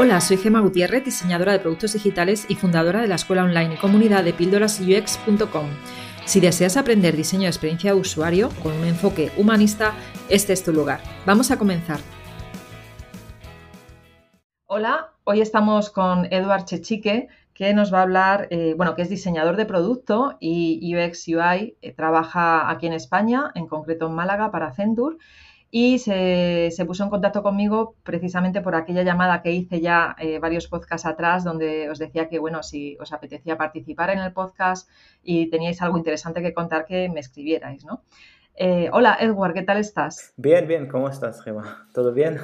Hola, soy Gema Gutiérrez, diseñadora de productos digitales y fundadora de la escuela online y comunidad de píldorasux.com. Si deseas aprender diseño de experiencia de usuario con un enfoque humanista, este es tu lugar. Vamos a comenzar. Hola, hoy estamos con Eduard Chechique, que nos va a hablar, eh, bueno, que es diseñador de producto y UX UI, eh, trabaja aquí en España, en concreto en Málaga para Centur y se, puso en contacto conmigo precisamente por aquella llamada que hice ya eh, varios podcasts atrás donde os decía que, bueno, si os apetecía participar en el podcast y teníais algo interesante que contar, que me escribierais, ¿no? Eh, hola, Edward, ¿qué tal estás? Bien, bien, ¿cómo estás, Gemma? ¿Todo bien?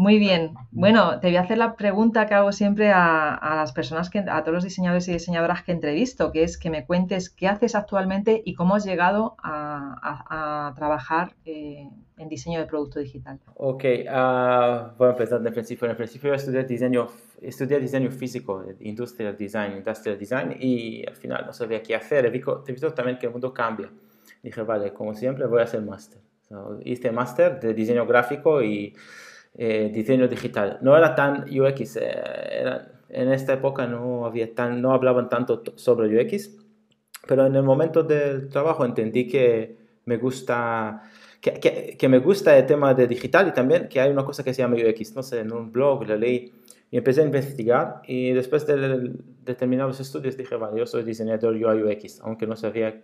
Muy bien. Bueno, te voy a hacer la pregunta que hago siempre a, las personas, que, a todos los diseñadores y diseñadoras que entrevisto, que es que me cuentes qué haces actualmente y cómo has llegado a, trabajar eh, en diseño de producto digital. Ok, uh, voy a empezar de principio. En principio estudié diseño, estudié diseño físico, industrial design, industrial design, y al final no sabía qué hacer. Visto, también que el mundo cambia. Dije, vale, como siempre voy a hacer máster. hice máster de diseño gráfico y eh, diseño digital. No era tan UX, eh, en esta época no, había tan, no hablaban tanto sobre UX, pero en el momento del trabajo entendí que me gusta... Que, que, me gusta el tema de digital y también que hay una cosa que se llama UX, no sé, en un blog la leí y empecé a investigar y después de, de terminar los estudios dije, vale, yo soy diseñador UI UX, aunque no sabía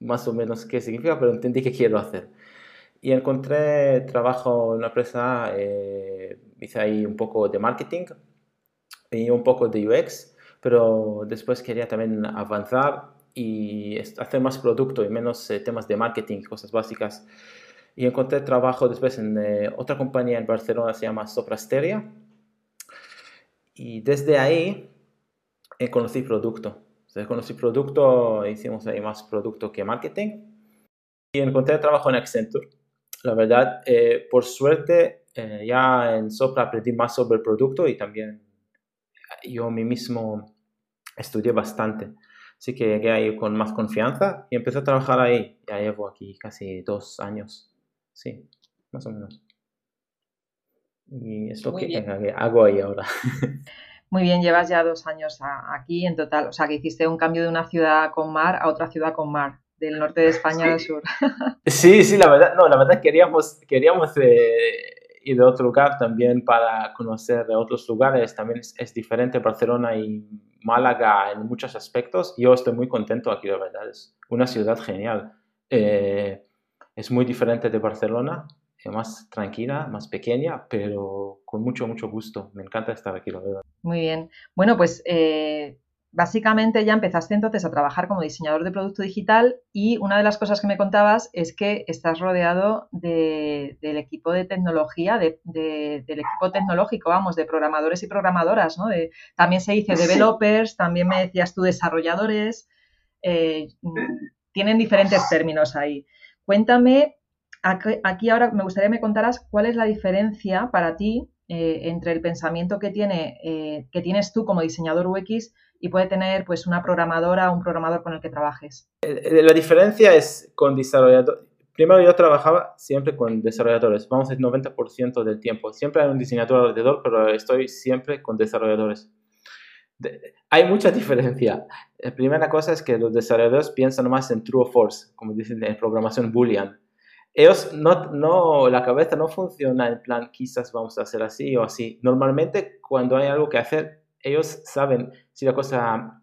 más o menos qué significa, pero entendí que quiero hacer y encontré trabajo en una empresa, eh, hice ahí un poco de marketing y un poco de UX, pero después quería también avanzar y hacer más producto y menos eh, temas de marketing, cosas básicas. Y encontré trabajo después en eh, otra compañía en Barcelona, se llama Soprasteria. Y desde ahí conocí producto. Entonces, conocí producto, hicimos ahí más producto que marketing. Y encontré trabajo en Accenture la verdad, eh, por suerte, eh, ya en Sopra aprendí más sobre el producto y también yo mí mismo estudié bastante. Así que llegué ahí con más confianza y empecé a trabajar ahí. Ya llevo aquí casi dos años. Sí, más o menos. Y es lo que, hago ahí ahora. Muy bien, llevas ya dos años aquí en total. O sea, que hiciste un cambio de una ciudad con mar a otra ciudad con mar del norte de España al sur. Sí, sí, la verdad, no, la verdad queríamos, queríamos eh, ir a otro lugar también para conocer otros lugares. También es, diferente Barcelona y Málaga en muchos aspectos. Yo estoy muy contento aquí, la verdad. Es una ciudad genial. Eh, es muy diferente de Barcelona, es más tranquila, más pequeña, pero con mucho, mucho gusto. Me encanta estar aquí, la verdad. Muy bien. Bueno, pues eh, básicamente ya empezaste entonces a trabajar como diseñador de producto digital y una de las cosas que me contabas es que estás rodeado del equipo de tecnología, del equipo tecnológico, vamos, de programadores y programadoras, ¿no? también se dice developers, también me decías tú desarrolladores, eh, tienen diferentes términos ahí. Cuéntame, aquí ahora me gustaría que me contaras cuál es la diferencia para ti eh, entre el pensamiento que, tiene, eh, que tienes tú como diseñador UX y puede tener pues una programadora o un programador con el que trabajes. Eh, eh, la diferencia es con desarrolladores. Primero yo trabajaba siempre con desarrolladores, vamos el 90% del tiempo. Siempre hay un diseñador alrededor, pero estoy siempre con desarrolladores. hay mucha diferencia. La primera cosa es que los desarrolladores piensan más en true o false, como dicen en programación boolean. Ellos no, no, la cabeza no funciona en plan, quizás vamos a hacer así o así. Normalmente cuando hay algo que hacer, ellos saben si la cosa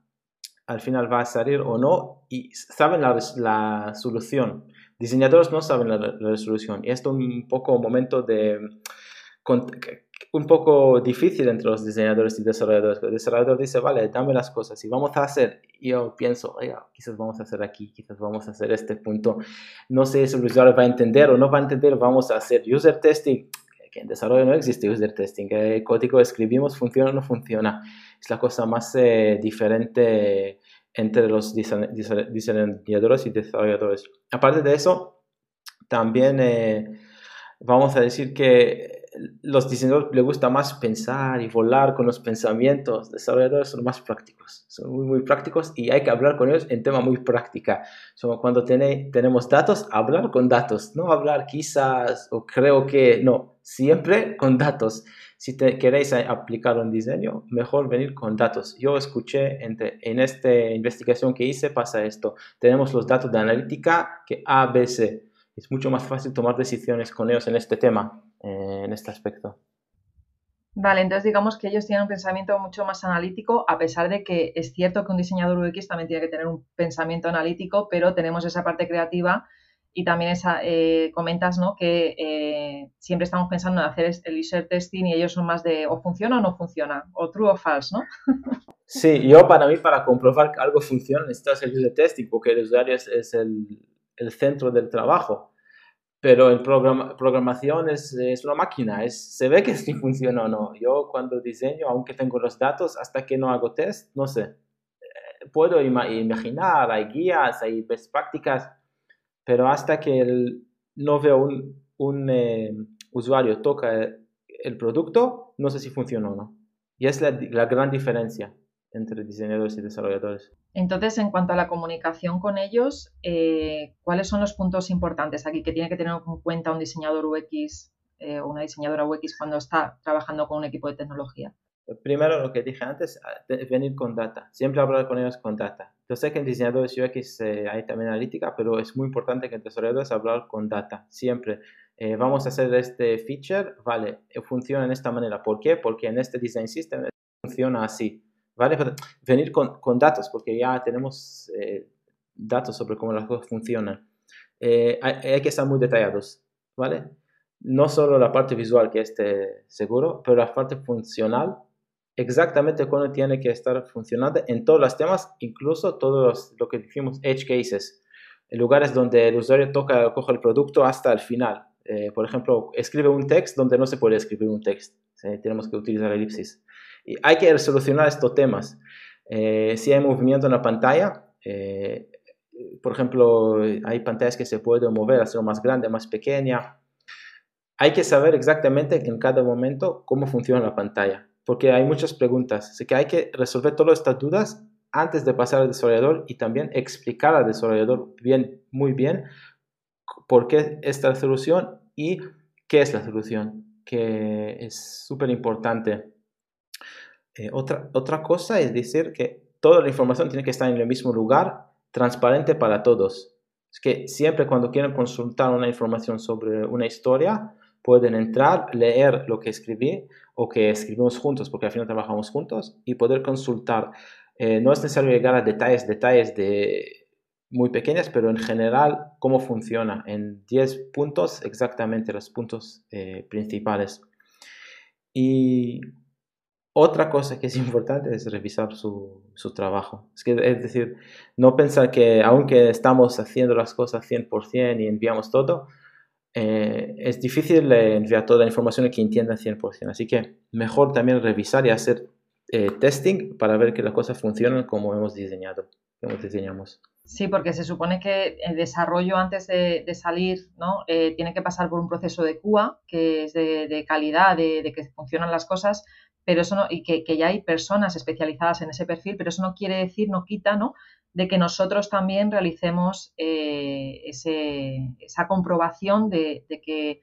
al final va a salir o no y saben la, la solución. Diseñadores no saben la, la, resolución y esto es un poco un momento de un poco difícil entre los diseñadores y desarrolladores. El desarrollador dice, vale, dame las cosas y vamos a hacer. Y yo pienso, quizás vamos a hacer aquí, quizás vamos a hacer este punto. No sé si el usuario va a entender o no va a entender, vamos a hacer user testing que en desarrollo no existe user testing. El código escribimos funciona o no funciona. Es la cosa más eh, diferente entre los diseñadores y desarrolladores. Aparte de eso, también eh, vamos a decir que los diseñadores les gusta más pensar y volar con los pensamientos. Los desarrolladores son más prácticos, son muy, prácticos y hay que hablar con ellos en tema muy práctica. cuando tenemos datos, hablar con datos, no hablar quizás o creo que, no, siempre con datos. Si te, queréis aplicar un diseño, mejor venir con datos. Yo escuché en, en esta investigación que hice, pasa esto. Tenemos los datos de analítica que ABC es mucho más fácil tomar decisiones con ellos en este tema, eh, en este aspecto. Vale, entonces digamos que ellos tienen un pensamiento mucho más analítico, a pesar de que es cierto que un diseñador UX también tiene que tener un pensamiento analítico, pero tenemos esa parte creativa y también esa, eh, comentas ¿no? que eh, siempre estamos pensando en hacer el user testing y ellos son más de o funciona o no funciona, o true o false, ¿no? Sí, yo para mí para comprobar que algo funciona necesitas el user testing porque el usuario es, el, el centro del trabajo pero el programa, programación es, es, una máquina, es, se ve que sí funciona o no. Yo cuando diseño, aunque tengo los datos, hasta que no hago test, no sé. Eh, puedo imaginar, hay guías, hay best prácticas, pero hasta que el, no veo un, un eh, usuario toca el producto, no sé si funciona o no. Y es la, la gran diferencia entre diseñadores y desarrolladores. Entonces, en cuanto a la comunicación con ellos, eh, ¿cuáles son los puntos importantes aquí que tiene que tener en cuenta un diseñador UX eh, o una diseñadora UX cuando está trabajando con un equipo de tecnología? Primero, lo que dije antes, venir con data. Siempre hablar con ellos con data. Yo sé que en diseñadores UX eh, hay también analítica, pero es muy importante que en desarrolladores hablar con data. Siempre. vamos a hacer este feature, vale, funciona de esta manera. ¿Por qué? Porque en este design system funciona así ¿vale? Venir con, con datos, porque ya tenemos eh, datos sobre cómo las cosas funcionan. Eh, hay, que estar muy detallados, ¿vale? No solo la parte visual que esté seguro, pero la parte funcional, exactamente cuando tiene que estar funcionando en todos los temas, incluso todos lo que decimos edge cases, lugares donde el usuario toca, coge el producto hasta el final. Eh, por ejemplo, escribe un text donde no se puede escribir un text. Tenemos que utilizar elipsis. Hay que solucionar estos temas. Eh, si hay movimiento en la pantalla, eh, por ejemplo, hay pantallas que se pueden mover, hacer más grande, más pequeña. Hay que saber exactamente en cada momento cómo funciona la pantalla, porque hay muchas preguntas. Así que hay que resolver todas estas dudas antes de pasar al desarrollador y también explicar al desarrollador bien, muy bien por qué esta solución y qué es la solución, que es súper importante. Eh, otra, otra cosa es decir que toda la información tiene que estar en el mismo lugar, transparente para todos. Es que siempre cuando quieren consultar una información sobre una historia, pueden entrar, leer lo que escribí o que escribimos juntos, porque al final trabajamos juntos, y poder consultar. Eh, no es necesario llegar a detalles, detalles de muy pequeñas, pero en general cómo funciona en 10 puntos, exactamente los puntos eh, principales. Y otra cosa que es importante es revisar su, su, trabajo. Es, que, es decir, no pensar que aunque estamos haciendo las cosas 100% y enviamos todo, eh, es difícil enviar toda la información y que entiendan 100%. Así que mejor también revisar y hacer eh, testing para ver que las cosas funcionan como hemos diseñado, como diseñamos. Sí, porque se supone que el desarrollo antes de, salir ¿no? Eh, tiene que pasar por un proceso de QA, que es de, calidad, de, de, que funcionan las cosas, pero eso no, y que, ya hay personas especializadas en ese perfil, pero eso no quiere decir, no quita, ¿no? de que nosotros también realicemos eh, esa comprobación de, que,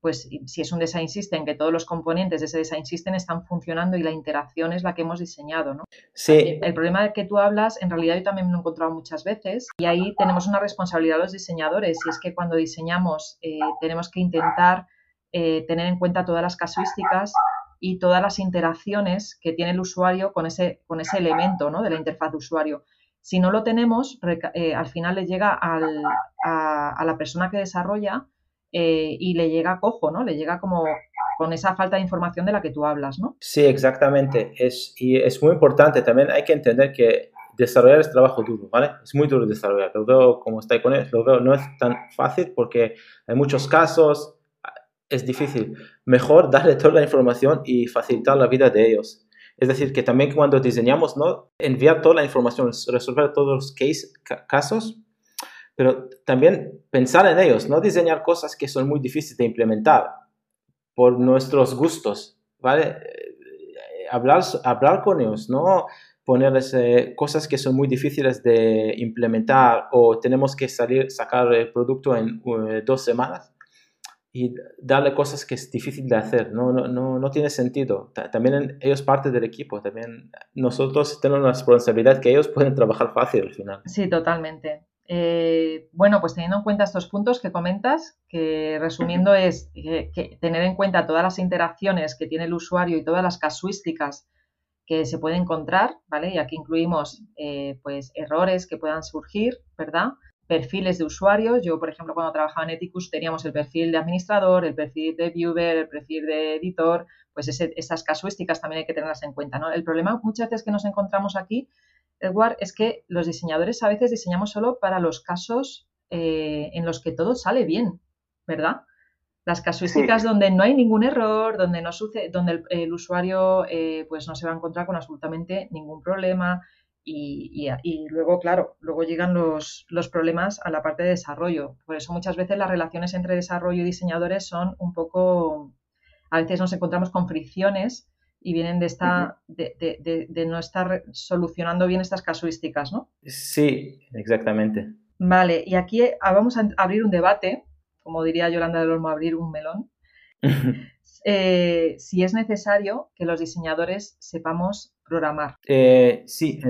pues, si es un design system, que todos los componentes de ese design system están funcionando y la interacción es la que hemos diseñado, ¿no? Sí. El problema que tú hablas, en realidad yo también me lo he encontrado muchas veces y ahí tenemos una responsabilidad los diseñadores y es que cuando diseñamos eh, tenemos que intentar eh, tener en cuenta todas las casuísticas y todas las interacciones que tiene el usuario con ese, con ese elemento ¿no? de la interfaz de usuario. Si no lo tenemos, eh, al final le llega al, a, la persona que desarrolla eh, y le llega cojo, ¿no? Le llega como con esa falta de información de la que tú hablas, ¿no? Sí, exactamente. Es, y es muy importante. También hay que entender que desarrollar es trabajo duro, ¿vale? Es muy duro desarrollar. Lo veo como está con él, lo veo, no es tan fácil porque hay muchos casos, es difícil. Mejor darle toda la información y facilitar la vida de ellos. Es decir, que también cuando diseñamos, ¿no? enviar toda la información, resolver todos los case, casos, pero también pensar en ellos, no diseñar cosas que son muy difíciles de implementar por nuestros gustos, ¿vale? Eh, hablar, hablar con ellos, no ponerles eh, cosas que son muy difíciles de implementar o tenemos que salir, sacar el producto en eh, dos semanas y darle cosas que es difícil de hacer, no, no, no, no tiene sentido. También ellos parte del equipo, también nosotros tenemos una responsabilidad que ellos pueden trabajar fácil al final. Sí, totalmente. Eh, bueno, pues teniendo en cuenta estos puntos que comentas, que resumiendo es que, tener en cuenta todas las interacciones que tiene el usuario y todas las casuísticas que se puede encontrar, ¿vale? Y aquí incluimos eh, pues errores que puedan surgir, ¿verdad? Perfiles de usuarios. Yo, por ejemplo, cuando trabajaba en Ethicus teníamos el perfil de administrador, el perfil de viewer, el perfil de editor, pues esas casuísticas también hay que tenerlas en cuenta, ¿no? El problema muchas veces que nos encontramos aquí Edward, es que los diseñadores a veces diseñamos solo para los casos eh, en los que todo sale bien, ¿verdad? Las casuísticas donde no hay ningún error, donde no sucede, donde el, usuario eh, pues no se va a encontrar con absolutamente ningún problema y, luego, claro, luego llegan los, los, problemas a la parte de desarrollo. Por eso muchas veces las relaciones entre desarrollo y diseñadores son un poco, a veces nos encontramos con fricciones y vienen de, esta, de, no estar solucionando bien estas casuísticas, ¿no? Sí, exactamente. Vale, y aquí ah, vamos a abrir un debate, como diría Yolanda del Olmo, abrir un melón. Eh, si es necesario que los diseñadores sepamos programar. Eh, sí,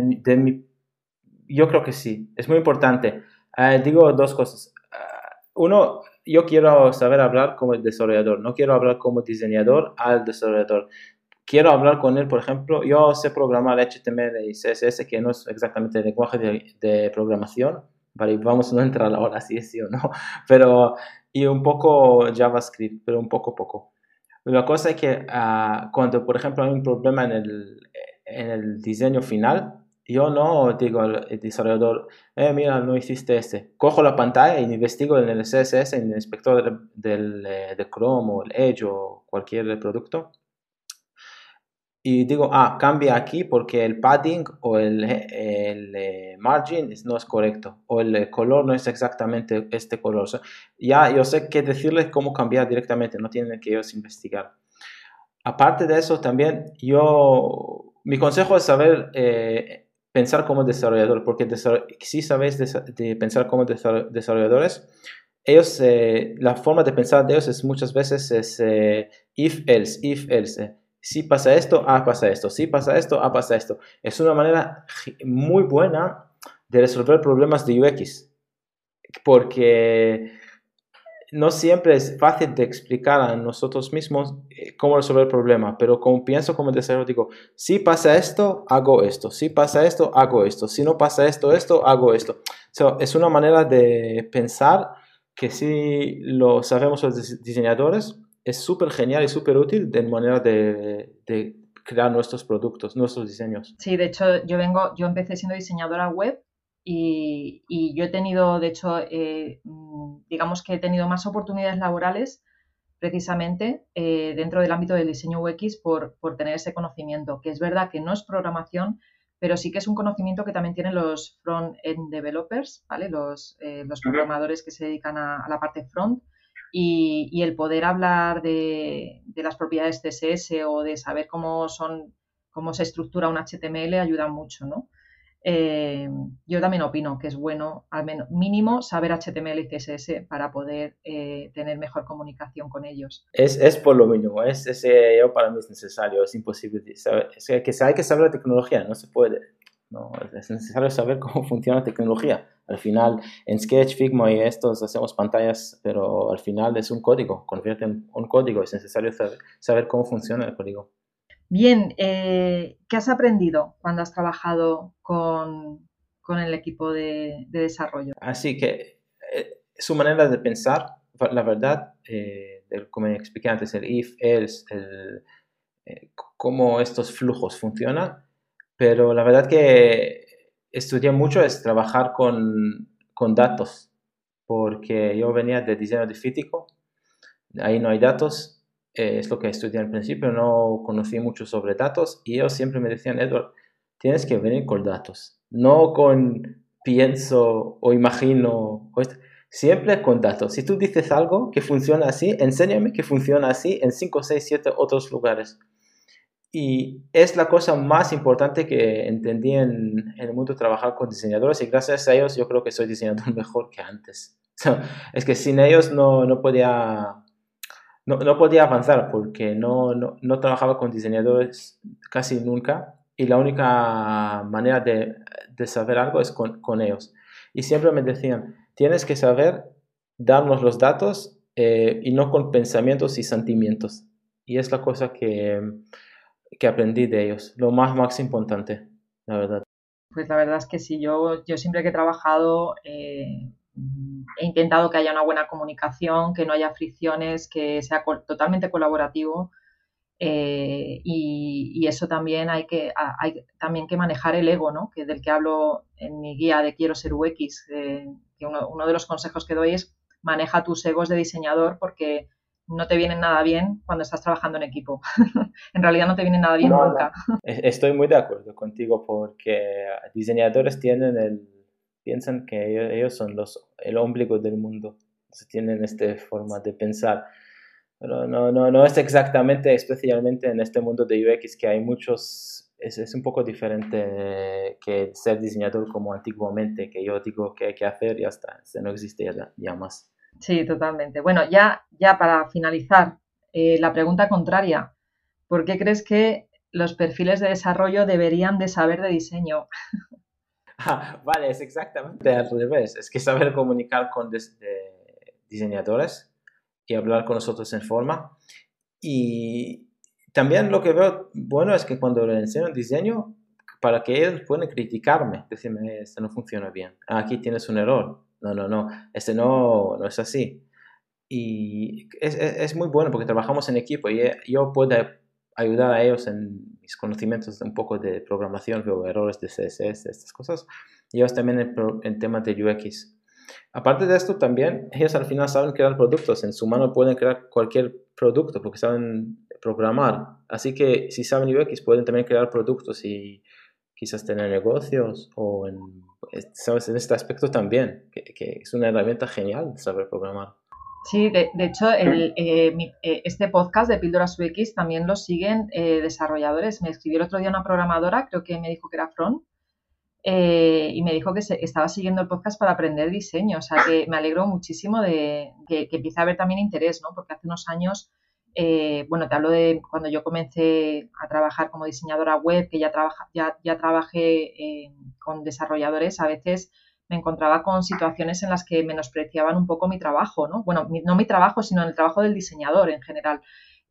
yo creo que sí, es muy importante. Eh, digo dos cosas. Ah, uno, yo quiero saber hablar como el desarrollador, no quiero hablar como diseñador al desarrollador quiero hablar con él, por ejemplo, yo sé programar HTML y CSS, que no es exactamente el lenguaje de, programación, vale, vamos a entrar ahora si es sí o no, pero y un poco JavaScript, pero un poco poco. La cosa es que ah, cuando, por ejemplo, hay un problema en el, en el diseño final, yo no digo al desarrollador, eh, mira, no hiciste este. Cojo la pantalla y investigo en el CSS, en el inspector del, eh, de Chrome o el Edge o cualquier producto y digo, ah, cambia aquí porque el padding o el, el eh, margin no es correcto o el color no es exactamente este color. ya yo sé qué decirles cómo cambiar directamente, no tienen que ellos investigar. Aparte de eso, también yo, mi consejo es saber eh, pensar como desarrollador, porque si sabes de, pensar como desarrolladores, ellos, eh, la forma de pensar de ellos es muchas veces es if else, if else si pasa esto, ah, pasa esto, si pasa esto, ah, pasa esto. Es una manera muy buena de resolver problemas de UX, porque no siempre es fácil de explicar a nosotros mismos eh, cómo resolver el problema, pero como pienso como desarrollador, digo, si pasa esto, hago esto, si pasa esto, hago esto, si no pasa esto, esto, hago esto. es una manera de pensar que si lo sabemos los diseñadores, es súper genial y súper útil de manera de, crear nuestros productos, nuestros diseños. Sí, de hecho, yo vengo, yo empecé siendo diseñadora web y, yo he tenido, de hecho, eh, mm, digamos que he tenido más oportunidades laborales precisamente eh, dentro del ámbito del diseño UX por, por tener ese conocimiento, que es verdad que no es programación, pero sí que es un conocimiento que también tienen los front-end developers, ¿vale? Los, eh, los programadores que se dedican a, a la parte front y, el poder hablar de, las propiedades CSS o de saber cómo son cómo se estructura un HTML ayuda mucho, ¿no? Eh, yo también opino que es bueno, al menos mínimo, saber HTML y CSS para poder eh, tener mejor comunicación con ellos. Es, es por lo mínimo, es, yo para mí es necesario, es imposible. es que hay que saber la tecnología, no se puede. No, es necesario saber cómo funciona la tecnología. Al final, en Sketch, Figma y estos hacemos pantallas, pero al final es un código, convierte en un código. Es necesario saber, cómo funciona el código. Bien, eh, ¿qué has aprendido cuando has trabajado con, el equipo de, desarrollo? Así que eh, su manera de pensar, la verdad, eh, como expliqué antes, el if, else, el, cómo estos flujos funcionan, pero la verdad que estudié mucho es trabajar con, con datos, porque yo venía de diseño de físico, ahí no hay datos, eh, es lo que estudié al principio, no conocí mucho sobre datos y ellos siempre me decían, Edward, tienes que venir con datos, no con pienso o imagino. siempre con datos. Si tú dices algo que funciona así, enséñame que funciona así en 5, 6, 7 otros lugares. Y es la cosa más importante que entendí en, el mundo trabajar con diseñadores y gracias a ellos yo creo que soy diseñador mejor que antes. es que sin ellos no, no podía no, podía avanzar porque no, no, no, trabajaba con diseñadores casi nunca y la única manera de, de saber algo es con, con, ellos. Y siempre me decían, tienes que saber darnos los datos eh, y no con pensamientos y sentimientos. Y es la cosa que, que aprendí de ellos, lo más, más importante, la verdad. Pues la verdad es que sí, yo, yo siempre que he trabajado eh, he intentado que haya una buena comunicación, que no haya fricciones, que sea totalmente colaborativo. Eh, y, eso también hay que, hay también que manejar el ego, ¿no? que del que hablo en mi guía de Quiero ser UX, eh, que uno, uno, de los consejos que doy es maneja tus egos de diseñador porque no te vienen nada bien cuando estás trabajando en equipo. en realidad no te vienen nada bien nunca. Estoy muy de acuerdo contigo porque diseñadores tienen el, piensan que ellos, son los, el ombligo del mundo. tienen esta forma de pensar. Pero no, no, no es exactamente, especialmente en este mundo de UX, que hay muchos, es, es un poco diferente que ser diseñador como antiguamente, que yo digo que hay que hacer y ya está, no existe ya, ya más. Sí, totalmente. Bueno, ya, ya para finalizar, eh, la pregunta contraria. ¿Por qué crees que los perfiles de desarrollo deberían de saber de diseño? Vale, es exactamente al revés. Es que saber comunicar con diseñadores y hablar con nosotros en forma. Y también lo que veo bueno es que cuando le enseño diseño, para que ellos puedan criticarme, decirme, esto no funciona bien, aquí tienes un error, no, no, no, este no, no es así. Y es, es, muy bueno porque trabajamos en equipo y eh, yo puedo ayudar a ellos en mis conocimientos un poco de programación, veo errores de CSS, estas cosas, y ellos también en, en temas de UX. Aparte de esto, también ellos al final saben crear productos, en su mano pueden crear cualquier producto porque saben programar. Así que si saben UX, pueden también crear productos y quizás tener negocios o en ¿sabes? En este aspecto también, que, es una herramienta genial saber programar. Sí, de, hecho, el, eh, eh, este podcast de Píldoras UX también lo siguen eh, desarrolladores. Me escribió el otro día una programadora, creo que me dijo que era Front, y me dijo que estaba siguiendo el podcast para aprender diseño. O sea, que me alegro muchísimo de que, empiece a haber también interés, ¿no? Porque hace unos años eh, bueno, te hablo de cuando yo comencé a trabajar como diseñadora web, que ya, trabaja, ya, trabajé eh, con desarrolladores, a veces me encontraba con situaciones en las que menospreciaban un poco mi trabajo, ¿no? Bueno, no mi trabajo, sino el trabajo del diseñador en general.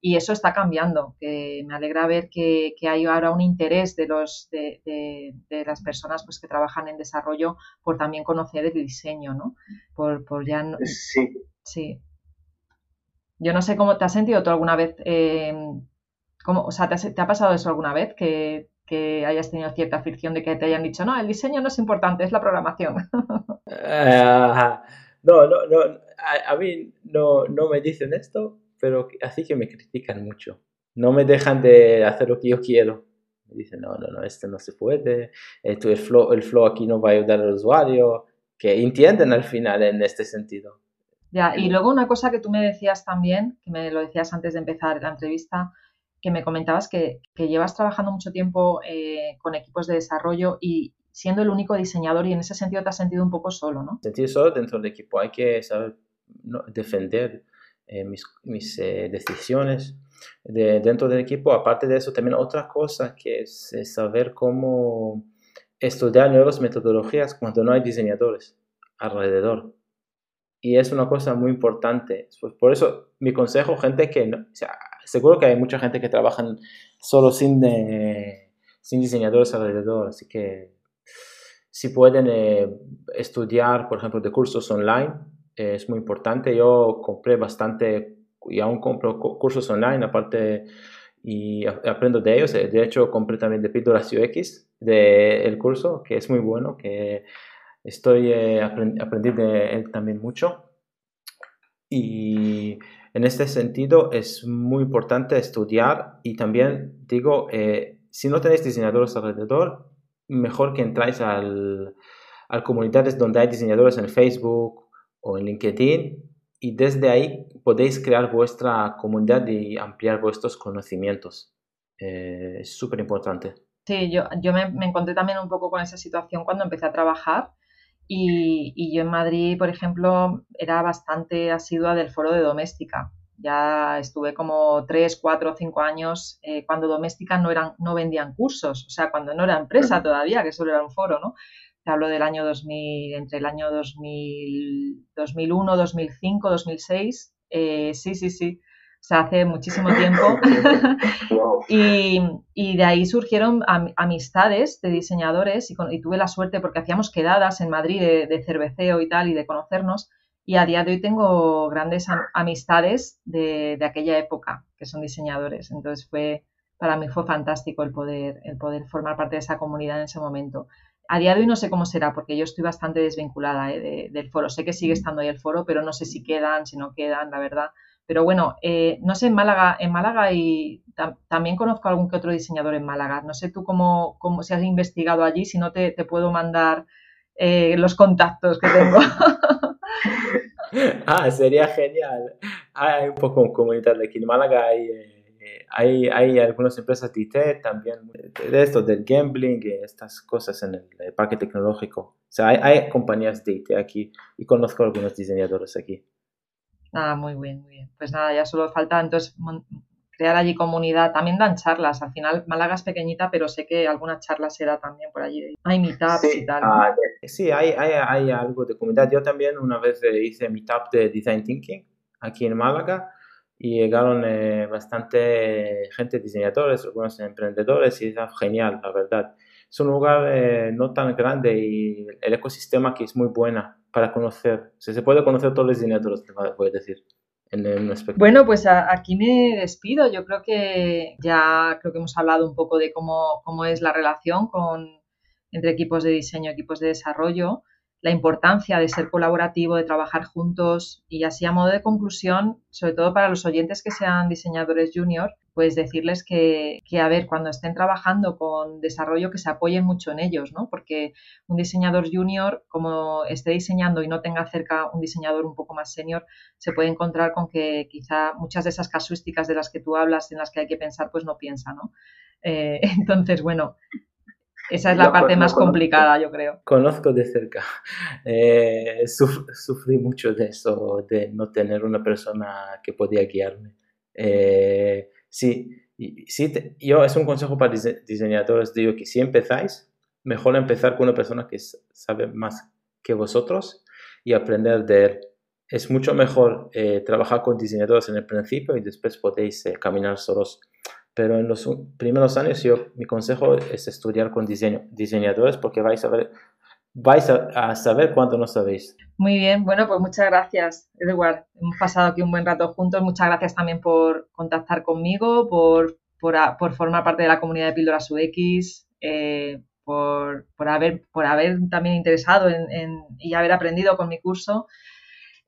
Y eso está cambiando, que me alegra ver que, hay ahora un interés de, los, de, de, las personas pues, que trabajan en desarrollo por también conocer el diseño, ¿no? Por, por ya Sí. Sí. Yo no sé cómo te has sentido tú alguna vez, eh, o sea, ¿te, ha pasado eso alguna vez? Que, hayas tenido cierta fricción de que te hayan dicho, no, el diseño no es importante, es la programación. Eh, no, no, no, a, mí no, no me dicen esto, pero así que me critican mucho. No me dejan de hacer lo que yo quiero. Me dicen, no, no, no, esto no se puede, esto, el, flow, el flow aquí no va a ayudar al usuario, que entienden al final en este sentido. Ya, y luego una cosa que tú me decías también, que me lo decías antes de empezar la entrevista, que me comentabas que, llevas trabajando mucho tiempo eh, con equipos de desarrollo y siendo el único diseñador y en ese sentido te has sentido un poco solo, ¿no? Sentir solo dentro del equipo, hay que saber defender eh, mis, eh, decisiones de, dentro del equipo. Aparte de eso, también otra cosa que es saber cómo estudiar nuevas metodologías cuando no hay diseñadores alrededor y es una cosa muy importante. Pues por eso mi consejo, gente que, o sea, seguro que hay mucha gente que trabaja solo sin, eh, sin diseñadores alrededor, así que si pueden eh, estudiar, por ejemplo, de cursos online, eh, es muy importante. Yo compré bastante y aún compro cursos online, aparte, y aprendo de ellos. De hecho, compré también de Píldoras UX, de el curso, que es muy bueno, que Estoy eh, aprendiendo de él también mucho. Y en este sentido es muy importante estudiar y también digo, eh, si no tenéis diseñadores alrededor, mejor que entráis al, a comunidades donde hay diseñadores en Facebook o en LinkedIn y desde ahí podéis crear vuestra comunidad y ampliar vuestros conocimientos. Eh, es súper importante. Sí, yo, yo me, encontré también un poco con esa situación cuando empecé a trabajar y, y, yo en Madrid, por ejemplo, era bastante asidua del foro de doméstica. Ya estuve como tres, cuatro, cinco años eh, cuando doméstica no, eran, no vendían cursos, o sea, cuando no era empresa todavía, que solo era un foro, ¿no? Te hablo del año 2000, entre el año 2000, 2001, 2005, 2006. sí, sí, sí. O sea, hace muchísimo tiempo. y, y, de ahí surgieron amistades de diseñadores y, tuve la suerte porque hacíamos quedadas en Madrid de, de, cerveceo y tal y de conocernos. Y a día de hoy tengo grandes amistades de, de, aquella época que son diseñadores. Entonces fue, para mí fue fantástico el poder, el poder formar parte de esa comunidad en ese momento. A día de hoy no sé cómo será, porque yo estoy bastante desvinculada eh, del foro. Sé que sigue estando ahí el foro, pero no sé si quedan, si no quedan, la verdad. Pero bueno, eh, no sé, en Málaga, en Málaga y también conozco algún que otro diseñador en Málaga. No sé tú cómo, cómo si has investigado allí, si no te, puedo mandar eh, los contactos que tengo. ah, sería genial. Hay un poco comunidad de aquí en Málaga. Hay, hay, hay algunas empresas de IT también, de esto, del gambling estas cosas en el, parque tecnológico. O sea, hay, hay, compañías de IT aquí y conozco algunos diseñadores aquí. Ah, muy bien, muy bien. Pues nada, ya solo falta entonces crear allí comunidad. También dan charlas. Al final, Málaga es pequeñita, pero sé que algunas charlas se da también por allí. Hay meetups y tal. Ah, sí, hay, hay, hay, algo de comunidad. Yo también una vez hice meetup de Design Thinking aquí en Málaga y llegaron eh, bastante gente, diseñadores, algunos emprendedores y es genial, la verdad. Es un lugar eh, no tan grande y el ecosistema aquí es muy buena para conocer. se puede conocer todos los diseñadores, te voy a decir. En el bueno, pues aquí me despido. Yo creo que ya creo que hemos hablado un poco de cómo, cómo es la relación con, entre equipos de diseño equipos de desarrollo la importancia de ser colaborativo, de trabajar juntos y así a modo de conclusión, sobre todo para los oyentes que sean diseñadores junior, pues decirles que, que, a ver, cuando estén trabajando con desarrollo, que se apoyen mucho en ellos, ¿no? Porque un diseñador junior, como esté diseñando y no tenga cerca un diseñador un poco más senior, se puede encontrar con que quizá muchas de esas casuísticas de las que tú hablas, en las que hay que pensar, pues no piensa, ¿no? Eh, entonces, bueno, esa es la parte más complicada, yo creo. Conozco de cerca. Eh, sufrí mucho de eso, de no tener una persona que podía guiarme. Eh, sí, sí yo es un consejo para diseñadores, digo que si empezáis, mejor empezar con una persona que sabe más que vosotros y aprender de él. Es mucho mejor eh, trabajar con diseñadores en el principio y después podéis caminar solos pero en los primeros años yo, mi consejo es estudiar con diseño, diseñadores porque vais a ver, vais a, saber cuánto no sabéis. Muy bien, bueno, pues muchas gracias, Edward. Hemos pasado aquí un buen rato juntos. Muchas gracias también por contactar conmigo, por, por, por formar parte de la comunidad de Píldoras UX, eh, por, por, haber, por haber también interesado en, y haber aprendido con mi curso.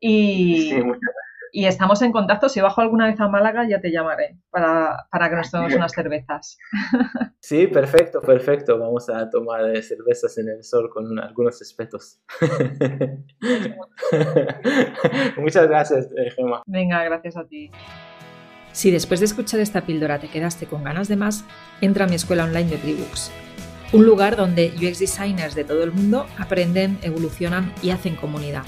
Y, sí, muchas gracias y estamos en contacto. Si bajo alguna vez a Málaga, ya te llamaré para, que nos tomemos unas cervezas. Sí, perfecto, perfecto. Vamos a tomar eh, cervezas en el sol con algunos espetos. Muchas gracias, eh, Gemma. Venga, gracias a ti. Si después de escuchar esta píldora te quedaste con ganas de más, entra a mi escuela online de Tribooks, un lugar donde UX designers de todo el mundo aprenden, evolucionan y hacen comunidad